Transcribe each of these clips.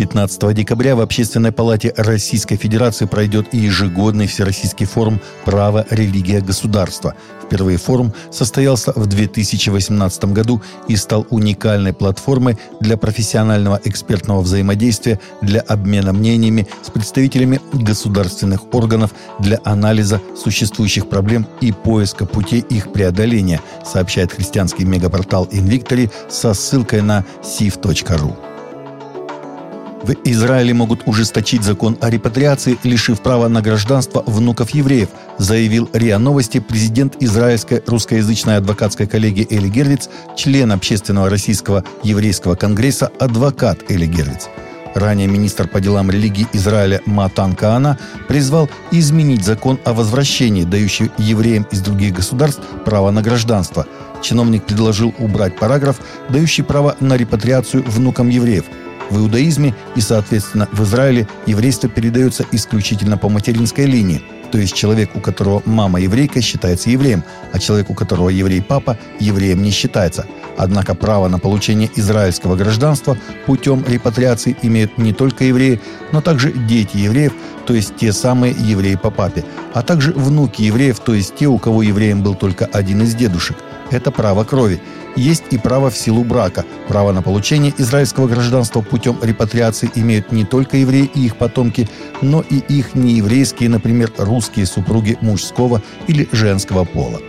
15 декабря в Общественной палате Российской Федерации пройдет ежегодный Всероссийский форум «Право, религия, государство». Впервые форум состоялся в 2018 году и стал уникальной платформой для профессионального экспертного взаимодействия, для обмена мнениями с представителями государственных органов, для анализа существующих проблем и поиска путей их преодоления, сообщает христианский мегапортал Invictory со ссылкой на siv.ru. В Израиле могут ужесточить закон о репатриации, лишив права на гражданство внуков евреев, заявил РИА Новости президент израильской русскоязычной адвокатской коллегии Эли Гервиц, член Общественного российского еврейского конгресса, адвокат Эли Гервиц. Ранее министр по делам религии Израиля Матан Каана призвал изменить закон о возвращении, дающий евреям из других государств право на гражданство. Чиновник предложил убрать параграф, дающий право на репатриацию внукам евреев – в иудаизме и, соответственно, в Израиле еврейство передается исключительно по материнской линии, то есть человек, у которого мама еврейка, считается евреем, а человек, у которого еврей-папа, евреем не считается. Однако право на получение израильского гражданства путем репатриации имеют не только евреи, но также дети евреев, то есть те самые евреи по папе, а также внуки евреев, то есть те, у кого евреем был только один из дедушек. Это право крови есть и право в силу брака. Право на получение израильского гражданства путем репатриации имеют не только евреи и их потомки, но и их нееврейские, например, русские супруги мужского или женского пола.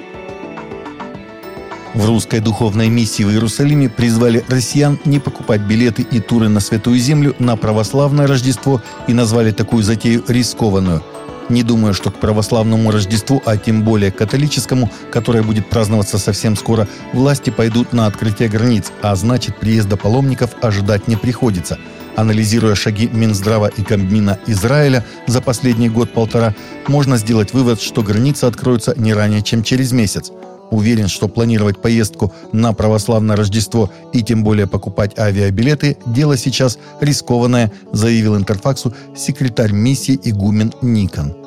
В русской духовной миссии в Иерусалиме призвали россиян не покупать билеты и туры на Святую Землю на православное Рождество и назвали такую затею рискованную – не думаю, что к православному Рождеству, а тем более к католическому, которое будет праздноваться совсем скоро, власти пойдут на открытие границ, а значит приезда паломников ожидать не приходится. Анализируя шаги Минздрава и Кабмина Израиля за последний год-полтора, можно сделать вывод, что границы откроются не ранее, чем через месяц. Уверен, что планировать поездку на православное Рождество и тем более покупать авиабилеты – дело сейчас рискованное, заявил Интерфаксу секретарь миссии игумен Никон.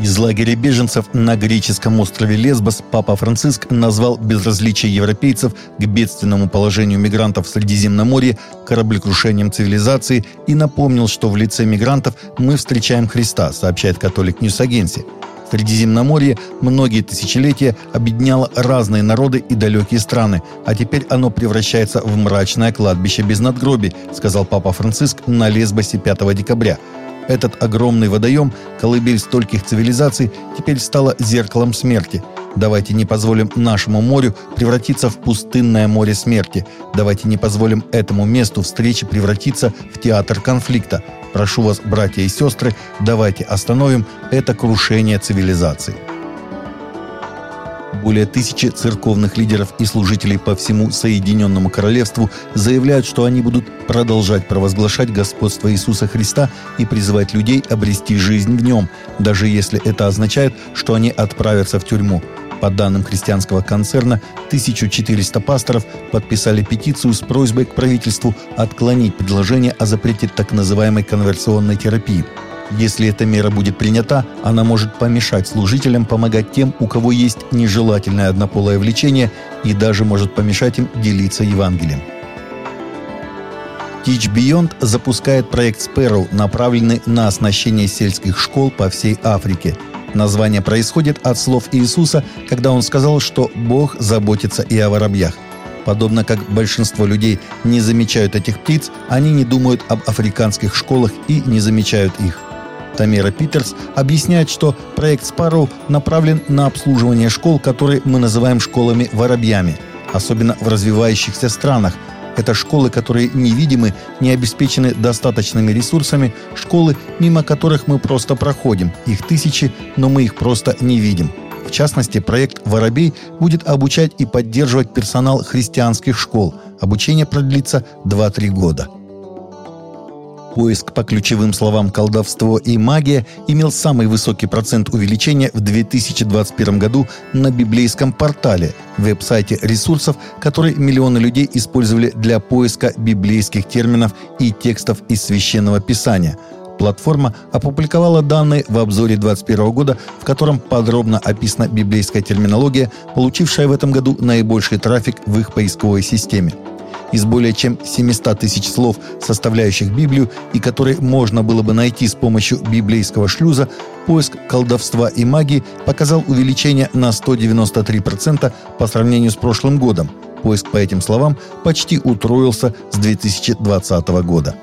Из лагеря беженцев на греческом острове Лесбос Папа Франциск назвал безразличие европейцев к бедственному положению мигрантов в Средиземноморье кораблекрушением цивилизации и напомнил, что в лице мигрантов мы встречаем Христа, сообщает Catholic News Agency. Средиземноморье многие тысячелетия объединяло разные народы и далекие страны, а теперь оно превращается в мрачное кладбище без надгробий, сказал Папа Франциск на Лесбосе 5 декабря. Этот огромный водоем, колыбель стольких цивилизаций, теперь стало зеркалом смерти. Давайте не позволим нашему морю превратиться в пустынное море смерти. Давайте не позволим этому месту встречи превратиться в театр конфликта. Прошу вас, братья и сестры, давайте остановим это крушение цивилизации. Более тысячи церковных лидеров и служителей по всему Соединенному Королевству заявляют, что они будут продолжать провозглашать господство Иисуса Христа и призывать людей обрести жизнь в нем, даже если это означает, что они отправятся в тюрьму. По данным христианского концерна, 1400 пасторов подписали петицию с просьбой к правительству отклонить предложение о запрете так называемой конверсионной терапии – если эта мера будет принята, она может помешать служителям помогать тем, у кого есть нежелательное однополое влечение, и даже может помешать им делиться Евангелием. Teach Beyond запускает проект Sparrow, направленный на оснащение сельских школ по всей Африке. Название происходит от слов Иисуса, когда он сказал, что Бог заботится и о воробьях. Подобно как большинство людей не замечают этих птиц, они не думают об африканских школах и не замечают их. Тамера Питерс объясняет, что проект Sparrow направлен на обслуживание школ, которые мы называем школами-воробьями, особенно в развивающихся странах. Это школы, которые невидимы, не обеспечены достаточными ресурсами, школы, мимо которых мы просто проходим. Их тысячи, но мы их просто не видим. В частности, проект «Воробей» будет обучать и поддерживать персонал христианских школ. Обучение продлится 2-3 года – Поиск по ключевым словам «колдовство» и «магия» имел самый высокий процент увеличения в 2021 году на библейском портале, веб-сайте ресурсов, который миллионы людей использовали для поиска библейских терминов и текстов из Священного Писания – Платформа опубликовала данные в обзоре 2021 года, в котором подробно описана библейская терминология, получившая в этом году наибольший трафик в их поисковой системе. Из более чем 700 тысяч слов, составляющих Библию, и которые можно было бы найти с помощью библейского шлюза, поиск колдовства и магии показал увеличение на 193% по сравнению с прошлым годом. Поиск по этим словам почти утроился с 2020 года.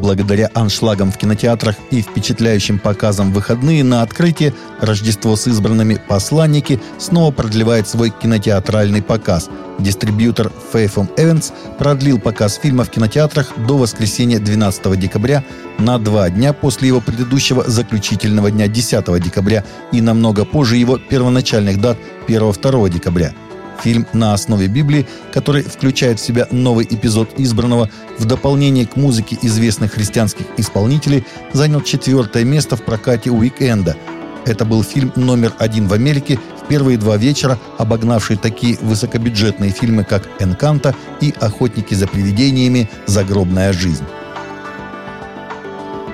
Благодаря аншлагам в кинотеатрах и впечатляющим показам выходные на открытие «Рождество с избранными посланники» снова продлевает свой кинотеатральный показ. Дистрибьютор Faithum Events продлил показ фильма в кинотеатрах до воскресенья 12 декабря на два дня после его предыдущего заключительного дня 10 декабря и намного позже его первоначальных дат 1-2 декабря – Фильм на основе Библии, который включает в себя новый эпизод «Избранного», в дополнение к музыке известных христианских исполнителей, занял четвертое место в прокате «Уикенда». Это был фильм номер один в Америке в первые два вечера, обогнавший такие высокобюджетные фильмы, как «Энканта» и «Охотники за привидениями. Загробная жизнь».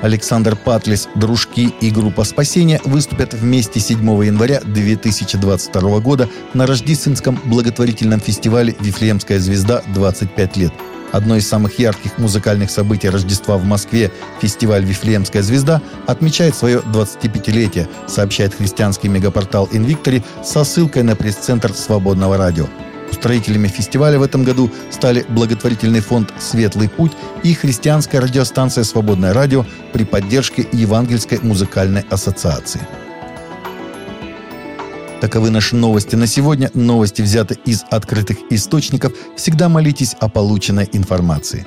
Александр Патлис, Дружки и группа «Спасение» выступят вместе 7 января 2022 года на рождественском благотворительном фестивале «Вифлеемская звезда. 25 лет». Одно из самых ярких музыкальных событий Рождества в Москве, фестиваль «Вифлеемская звезда», отмечает свое 25-летие, сообщает христианский мегапортал «Инвиктори» со ссылкой на пресс-центр «Свободного радио». Устроителями фестиваля в этом году стали благотворительный фонд «Светлый путь» и христианская радиостанция «Свободное радио» при поддержке Евангельской музыкальной ассоциации. Таковы наши новости на сегодня. Новости взяты из открытых источников. Всегда молитесь о полученной информации.